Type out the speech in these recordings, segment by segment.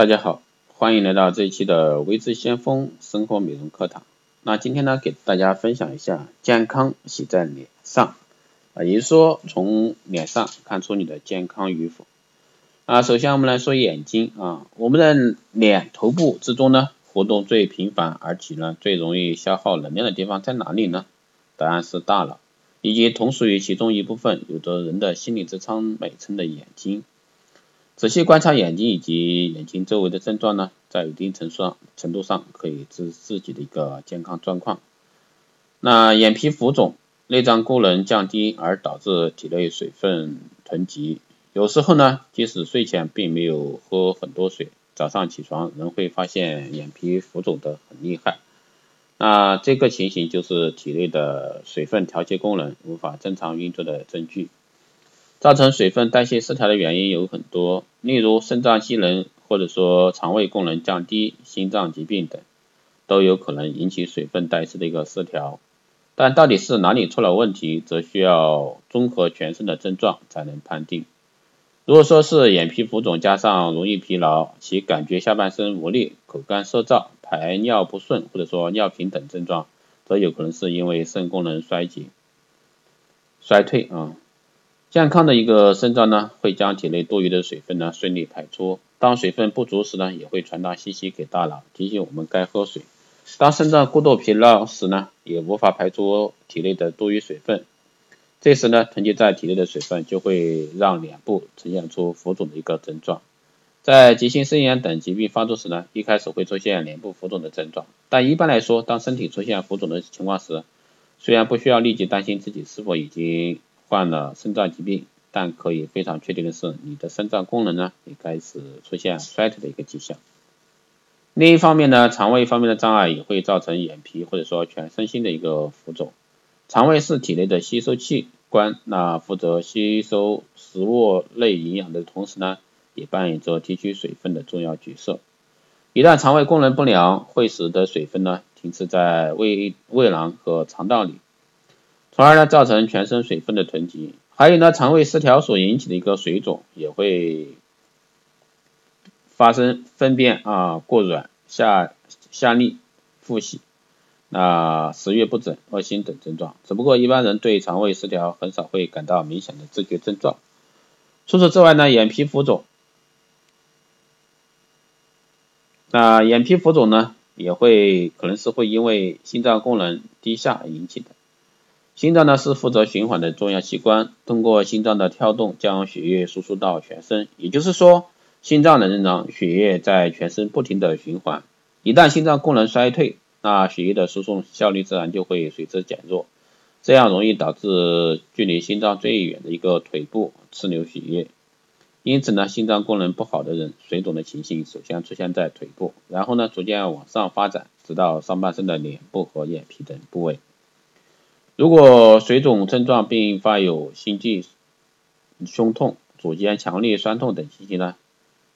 大家好，欢迎来到这一期的微智先锋生活美容课堂。那今天呢，给大家分享一下健康写在脸上啊，也就是说从脸上看出你的健康与否啊。首先我们来说眼睛啊，我们的脸头部之中呢，活动最频繁而且呢最容易消耗能量的地方在哪里呢？答案是大脑，以及同属于其中一部分有着人的心理支撑美称的眼睛。仔细观察眼睛以及眼睛周围的症状呢，在一定程度上程度上可以知自己的一个健康状况。那眼皮浮肿，内脏功能降低而导致体内水分囤积，有时候呢，即使睡前并没有喝很多水，早上起床仍会发现眼皮浮肿的很厉害。那这个情形就是体内的水分调节功能无法正常运作的证据。造成水分代谢失调的原因有很多，例如肾脏机能或者说肠胃功能降低、心脏疾病等，都有可能引起水分代谢的一个失调。但到底是哪里出了问题，则需要综合全身的症状才能判定。如果说是眼皮浮肿加上容易疲劳，其感觉下半身无力、口干舌燥、排尿不顺或者说尿频等症状，则有可能是因为肾功能衰竭、衰退啊。健康的一个肾脏呢，会将体内多余的水分呢顺利排出。当水分不足时呢，也会传达信息给大脑，提醒我们该喝水。当肾脏过度疲劳时呢，也无法排出体内的多余水分。这时呢，囤积在体内的水分就会让脸部呈现出浮肿的一个症状。在急性肾炎等疾病发作时呢，一开始会出现脸部浮肿的症状，但一般来说，当身体出现浮肿的情况时，虽然不需要立即担心自己是否已经患了肾脏疾病，但可以非常确定的是，你的肾脏功能呢也开始出现衰退的一个迹象。另一方面呢，肠胃方面的障碍也会造成眼皮或者说全身性的一个浮肿。肠胃是体内的吸收器官，那负责吸收食物类营养的同时呢，也扮演着提取水分的重要角色。一旦肠胃功能不良，会使得水分呢停滞在胃胃囊和肠道里。从而呢，造成全身水分的囤积，还有呢，肠胃失调所引起的一个水肿，也会发生粪便啊过软、下下痢、腹泻、那食欲不振、恶心等症状。只不过一般人对肠胃失调很少会感到明显的自觉症状。除此之外呢，眼皮浮肿，那眼皮浮肿呢，也会可能是会因为心脏功能低下引起的。心脏呢是负责循环的重要器官，通过心脏的跳动将血液输出到全身。也就是说，心脏能让血液在全身不停的循环。一旦心脏功能衰退，那血液的输送效率自然就会随之减弱，这样容易导致距离心脏最远的一个腿部滞留血液。因此呢，心脏功能不好的人，水肿的情形首先出现在腿部，然后呢逐渐往上发展，直到上半身的脸部和眼皮等部位。如果水肿症状并发有心悸、胸痛、组间强烈酸痛等情形呢，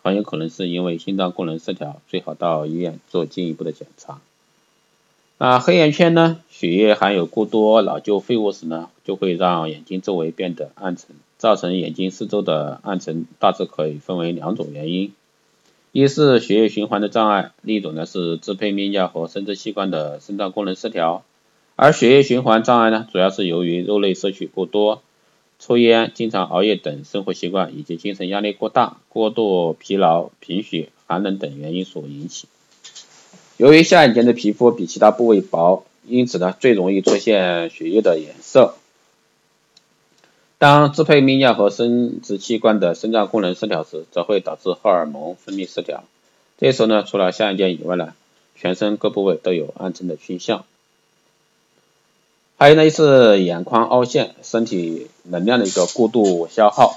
很有可能是因为心脏功能失调，最好到医院做进一步的检查。那黑眼圈呢？血液含有过多老旧废物时呢，就会让眼睛周围变得暗沉，造成眼睛四周的暗沉，大致可以分为两种原因：一是血液循环的障碍，另一种呢是支配泌尿和生殖器官的肾脏功能失调。而血液循环障碍呢，主要是由于肉类摄取过多、抽烟、经常熬夜等生活习惯，以及精神压力过大、过度疲劳、贫血、寒冷等原因所引起。由于下眼睑的皮肤比其他部位薄，因此呢，最容易出现血液的颜色。当支配泌尿和生殖器官的肾脏功能失调时，则会导致荷尔蒙分泌失调。这时候呢，除了下眼睑以外呢，全身各部位都有暗沉的倾向。还有呢，是眼眶凹陷，身体能量的一个过度消耗。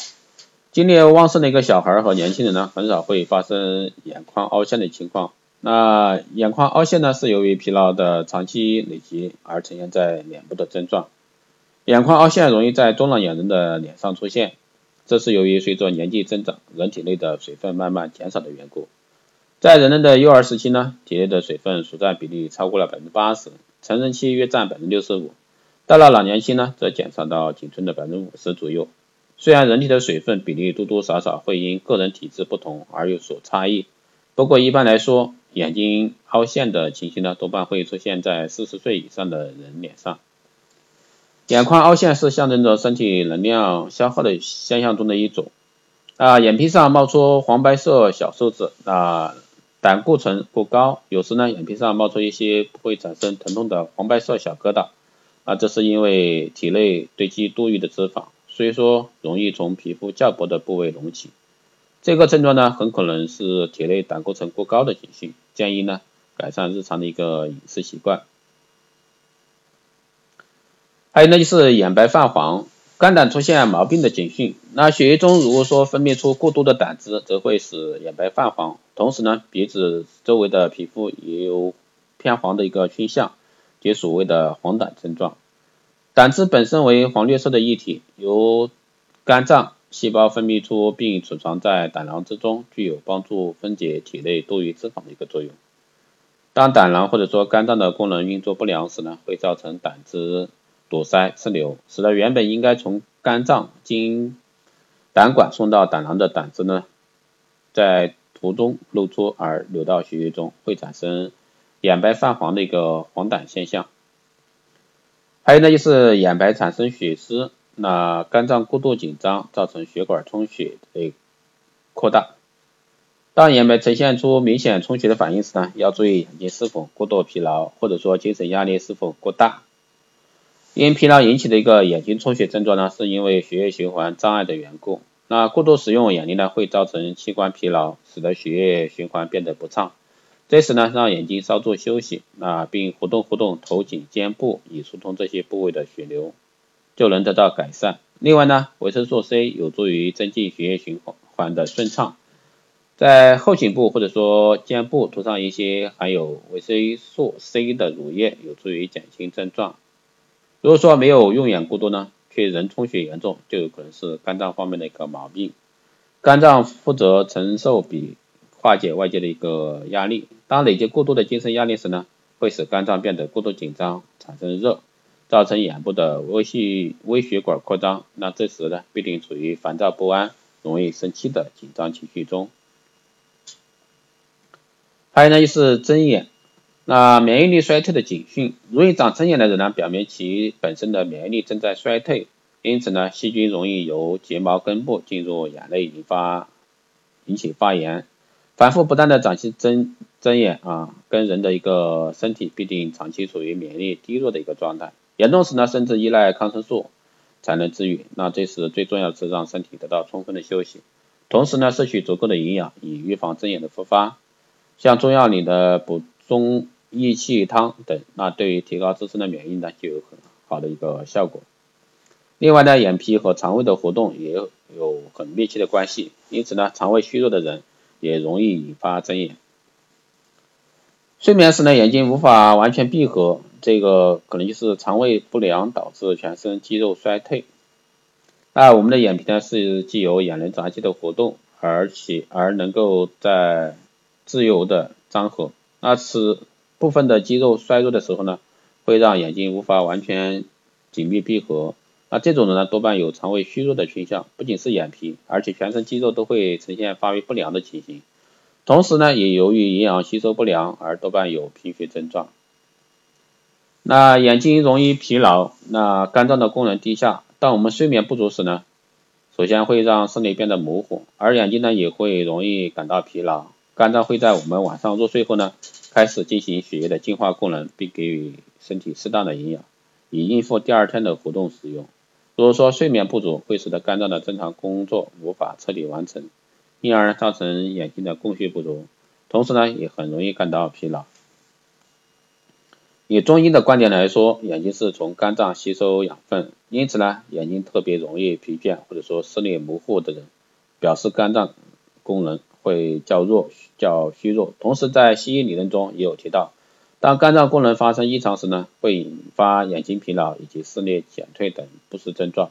精力旺盛的一个小孩和年轻人呢，很少会发生眼眶凹陷的情况。那眼眶凹陷呢，是由于疲劳的长期累积而呈现在脸部的症状。眼眶凹陷容易在中老年人的脸上出现，这是由于随着年纪增长，人体内的水分慢慢减少的缘故。在人类的幼儿时期呢，体内的水分所占比例超过了百分之八十，成人期约占百分之六十五。到了老年期呢，则减少到仅存的百分之五十左右。虽然人体的水分比例多多少少会因个人体质不同而有所差异，不过一般来说，眼睛凹陷的情形呢，多半会出现在四十岁以上的人脸上。眼眶凹陷是象征着身体能量消耗的现象中的一种。啊，眼皮上冒出黄白色小数字，啊，胆固醇过高，有时呢，眼皮上冒出一些不会产生疼痛的黄白色小疙瘩，啊，这是因为体内堆积多余的脂肪，所以说容易从皮肤较薄的部位隆起。这个症状呢，很可能是体内胆固醇过高的警讯，建议呢，改善日常的一个饮食习惯。还有呢，就是眼白泛黄。肝胆出现毛病的警讯，那血液中如果说分泌出过多的胆汁，则会使眼白泛黄，同时呢，鼻子周围的皮肤也有偏黄的一个倾向，即所谓的黄疸症状。胆汁本身为黄绿色的液体，由肝脏细胞分泌出并储藏在胆囊之中，具有帮助分解体内多余脂肪的一个作用。当胆囊或者说肝脏的功能运作不良时呢，会造成胆汁。堵塞、滞留，使得原本应该从肝脏经胆管送到胆囊的胆汁呢，在途中漏出而流到血液中，会产生眼白泛黄的一个黄疸现象。还有呢，就是眼白产生血丝，那肝脏过度紧张，造成血管充血的扩大。当眼白呈现出明显充血的反应时呢，要注意眼睛是否过度疲劳，或者说精神压力是否过大。因疲劳引起的一个眼睛充血症状呢，是因为血液循环障碍的缘故。那过度使用眼力呢，会造成器官疲劳，使得血液循环变得不畅。这时呢，让眼睛稍作休息，啊并活动活动头颈肩部，以疏通这些部位的血流，就能得到改善。另外呢，维生素 C 有助于增进血液循环的顺畅。在后颈部或者说肩部涂上一些含有维生素 C 的乳液，有助于减轻症状。如果说没有用眼过多呢，却仍充血严重，就有可能是肝脏方面的一个毛病。肝脏负责承受比化解外界的一个压力，当累积过多的精神压力时呢，会使肝脏变得过度紧张，产生热，造成眼部的微细微血管扩张。那这时呢，必定处于烦躁不安、容易生气的紧张情绪中。还有呢，就是睁眼。那免疫力衰退的警讯，容易长针眼的人呢，表明其本身的免疫力正在衰退，因此呢，细菌容易由睫毛根部进入眼内，引发引起发炎，反复不断的长期针针眼啊，跟人的一个身体必定长期处于免疫力低弱的一个状态，严重时呢，甚至依赖抗生素才能治愈。那这时最重要是让身体得到充分的休息，同时呢，摄取足够的营养，以预防针眼的复发。像中药里的补中。益气汤等，那对于提高自身的免疫呢，就有很好的一个效果。另外呢，眼皮和肠胃的活动也有很密切的关系，因此呢，肠胃虚弱的人也容易引发睁眼。睡眠时呢，眼睛无法完全闭合，这个可能就是肠胃不良导致全身肌肉衰退。那我们的眼皮呢，是既有眼轮匝肌的活动，而且而能够在自由的张合，那此。部分的肌肉衰弱的时候呢，会让眼睛无法完全紧密闭合。那这种人呢，多半有肠胃虚弱的倾向，不仅是眼皮，而且全身肌肉都会呈现发育不良的情形。同时呢，也由于营养吸收不良而多半有贫血症状。那眼睛容易疲劳，那肝脏的功能低下。当我们睡眠不足时呢，首先会让视力变得模糊，而眼睛呢也会容易感到疲劳。肝脏会在我们晚上入睡后呢。开始进行血液的净化功能，并给予身体适当的营养，以应付第二天的活动使用。如果说睡眠不足，会使得肝脏的正常工作无法彻底完成，因而造成眼睛的供血不足，同时呢，也很容易感到疲劳。以中医的观点来说，眼睛是从肝脏吸收养分，因此呢，眼睛特别容易疲倦或者说视力模糊的人，表示肝脏功能。会较弱、较虚弱。同时，在西医理论中也有提到，当肝脏功能发生异常时呢，会引发眼睛疲劳以及视力减退等不适症状。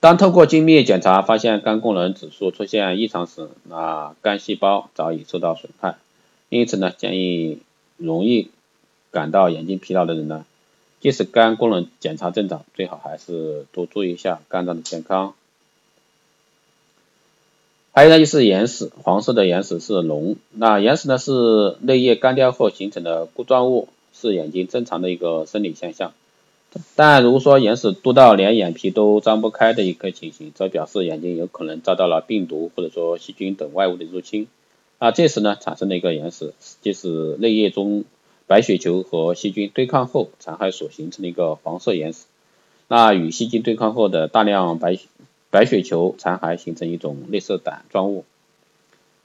当透过精密检查发现肝功能指数出现异常时，那肝细胞早已受到损害。因此呢，建议容易感到眼睛疲劳的人呢，即使肝功能检查正常，最好还是多注意一下肝脏的健康。还有呢就是眼屎，黄色的眼屎是脓。那眼屎呢是泪液干掉后形成的固状物，是眼睛正常的一个生理现象。但如果说眼屎多到连眼皮都张不开的一个情形，则表示眼睛有可能遭到了病毒或者说细菌等外物的入侵。那，这时呢产生的一个眼屎，就是泪液中白血球和细菌对抗后残骸所形成的一个黄色眼屎。那与细菌对抗后的大量白血白血球残骸形成一种类似胆状物。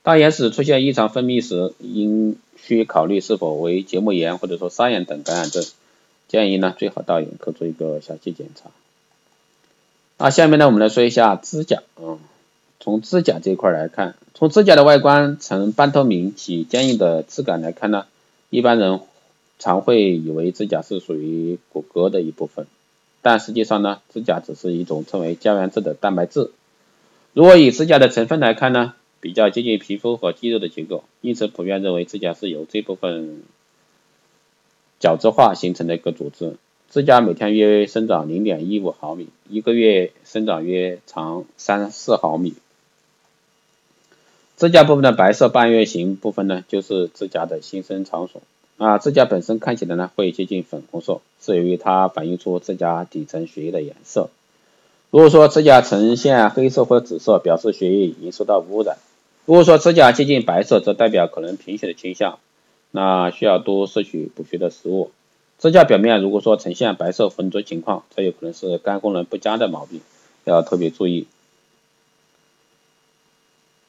当眼屎出现异常分泌时，应需考虑是否为结膜炎或者说沙眼等感染症。建议呢最好到眼科做一个详细检查。那下面呢我们来说一下指甲啊，从指甲这一块来看，从指甲的外观呈半透明且坚硬的质感来看呢，一般人常会以为指甲是属于骨骼的一部分。但实际上呢，指甲只是一种称为胶原质的蛋白质。如果以指甲的成分来看呢，比较接近皮肤和肌肉的结构，因此普遍认为指甲是由这部分角质化形成的一个组织。指甲每天约生长零点一五毫米，一个月生长约长三四毫米。指甲部分的白色半月形部分呢，就是指甲的新生场所。啊，指甲本身看起来呢会接近粉红色，是由于它反映出指甲底层血液的颜色。如果说指甲呈现黑色或紫色，表示血液已经受到污染；如果说指甲接近白色，则代表可能贫血的倾向，那需要多摄取补血的食物。指甲表面如果说呈现白色浑浊情况，则有可能是肝功能不佳的毛病，要特别注意。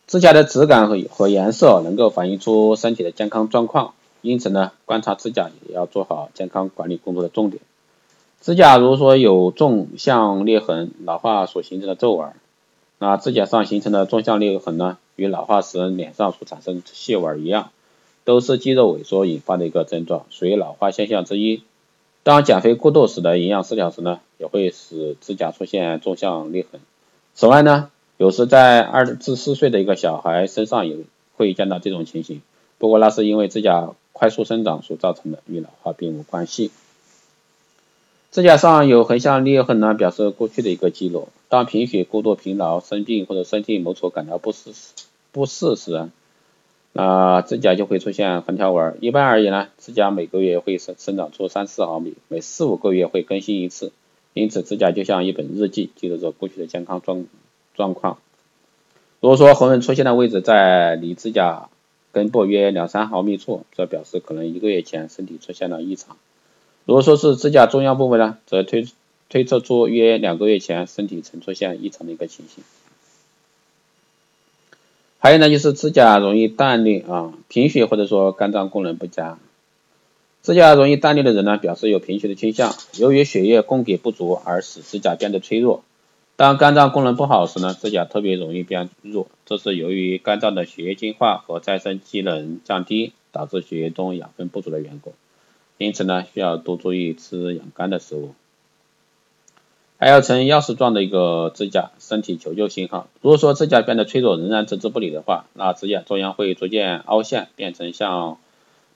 指甲的质感和和颜色能够反映出身体的健康状况。因此呢，观察指甲也要做好健康管理工作的重点。指甲如果说有纵向裂痕，老化所形成的皱纹，那指甲上形成的纵向裂痕呢，与老化时脸上所产生细纹一样，都是肌肉萎缩引发的一个症状，属于老化现象之一。当减肥过度使得营养失调时呢，也会使指甲出现纵向裂痕。此外呢，有时在二至四岁的一个小孩身上也会见到这种情形，不过那是因为指甲。快速生长所造成的，与老化并无关系。指甲上有横向裂痕呢，表示过去的一个记录。当贫血、过度疲劳、生病或者身体某处感到不适时，不适时，那指甲就会出现横条纹。一般而言呢，指甲每个月会生生长出三四毫米，每四五个月会更新一次。因此，指甲就像一本日记，记录着过去的健康状状况。如果说红纹出现的位置在离指甲根部约两三毫米处，则表示可能一个月前身体出现了异常。如果说是指甲中央部位呢，则推推测出约两个月前身体曾出现异常的一个情形。还有呢，就是指甲容易断裂啊，贫血或者说肝脏功能不佳。指甲容易断裂的人呢，表示有贫血的倾向，由于血液供给不足而使指甲变得脆弱。当肝脏功能不好时呢，指甲特别容易变弱，这是由于肝脏的血液净化和再生机能降低，导致血液中养分不足的缘故。因此呢，需要多注意吃养肝的食物。还要呈钥匙状的一个指甲，身体求救信号。如果说指甲变得脆弱，仍然置之不理的话，那指甲中央会逐渐凹陷，变成像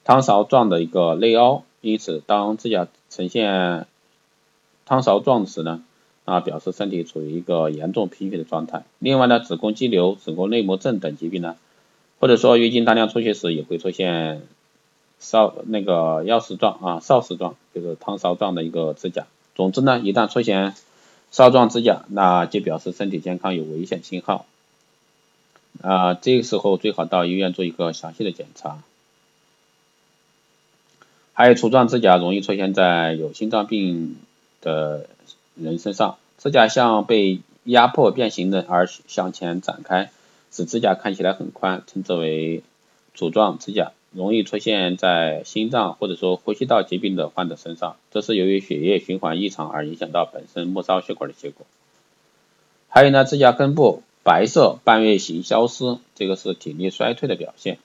汤勺状的一个内凹。因此，当指甲呈现汤勺状时呢，啊，表示身体处于一个严重贫血的状态。另外呢，子宫肌瘤、子宫内膜症等疾病呢，或者说月经大量出血时，也会出现哨那个钥匙状啊哨匙状，就是汤勺状的一个指甲。总之呢，一旦出现哨状指甲，那就表示身体健康有危险信号。啊，这个时候最好到医院做一个详细的检查。还有杵状指甲容易出现在有心脏病的。人身上，指甲像被压迫变形的而向前展开，使指甲看起来很宽，称之为杵状指甲，容易出现在心脏或者说呼吸道疾病的患者身上，这是由于血液循环异常而影响到本身末梢血管的结果。还有呢，指甲根部白色半月形消失，这个是体力衰退的表现。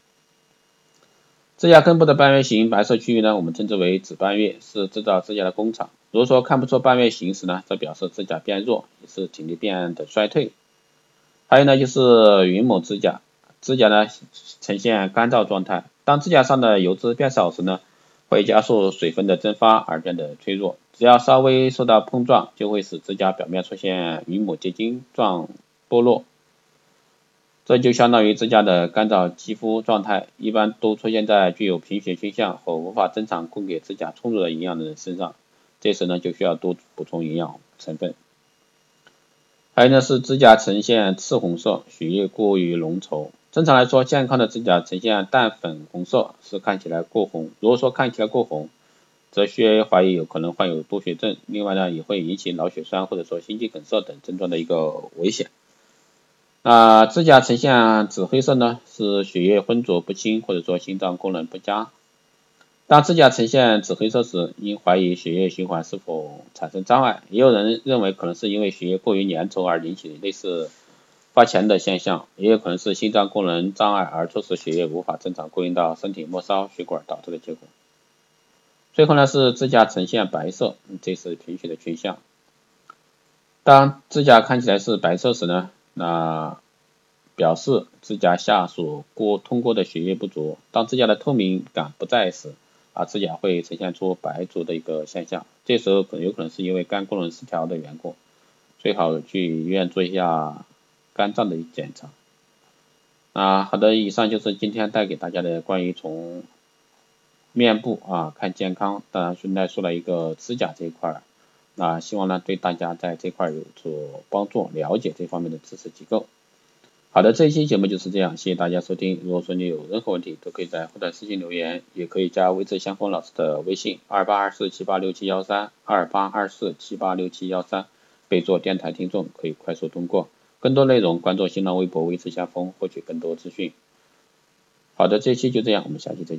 指甲根部的半月形白色区域呢，我们称之为指半月，是制造指甲的工厂。如果说看不出半月形时呢，则表示指甲变弱，也是体力变得衰退。还有呢，就是云母指甲，指甲呢呈现干燥状态。当指甲上的油脂变少时呢，会加速水分的蒸发而变得脆弱。只要稍微受到碰撞，就会使指甲表面出现云母结晶状剥落。这就相当于指甲的干燥肌肤状态，一般都出现在具有贫血倾向和无法正常供给指甲充足的营养的人身上。这时呢，就需要多补充营养成分。还有呢是指甲呈现赤红色，血液过于浓稠。正常来说，健康的指甲呈现淡粉红色是看起来过红。如果说看起来过红，则需怀疑有可能患有多血症。另外呢，也会引起脑血栓或者说心肌梗塞等症状的一个危险。那指甲呈现紫黑色呢，是血液浑浊不清，或者说心脏功能不佳。当指甲呈现紫黑色时，应怀疑血液循环是否产生障碍。也有人认为可能是因为血液过于粘稠而引起类似发钱的现象，也有可能是心脏功能障碍而促使血液无法正常供应到身体末梢血管导致的结果。最后呢是指甲呈现白色，这是贫血的倾向。当指甲看起来是白色时呢？那表示指甲下所过通过的血液不足。当指甲的透明感不在时，啊，指甲会呈现出白浊的一个现象。这时候可能有可能是因为肝功能失调的缘故，最好去医院做一下肝脏的检查。啊，好的，以上就是今天带给大家的关于从面部啊看健康，当然顺带说了一个指甲这一块儿。那希望呢对大家在这块有所帮助，了解这方面的知识机构。好的，这一期节目就是这样，谢谢大家收听。如果说你有任何问题，都可以在后台私信留言，也可以加微智相锋老师的微信二八二四七八六七幺三二八二四七八六七幺三，备注电台听众，可以快速通过。更多内容关注新浪微博微智相锋，获取更多资讯。好的，这期就这样，我们下期再见。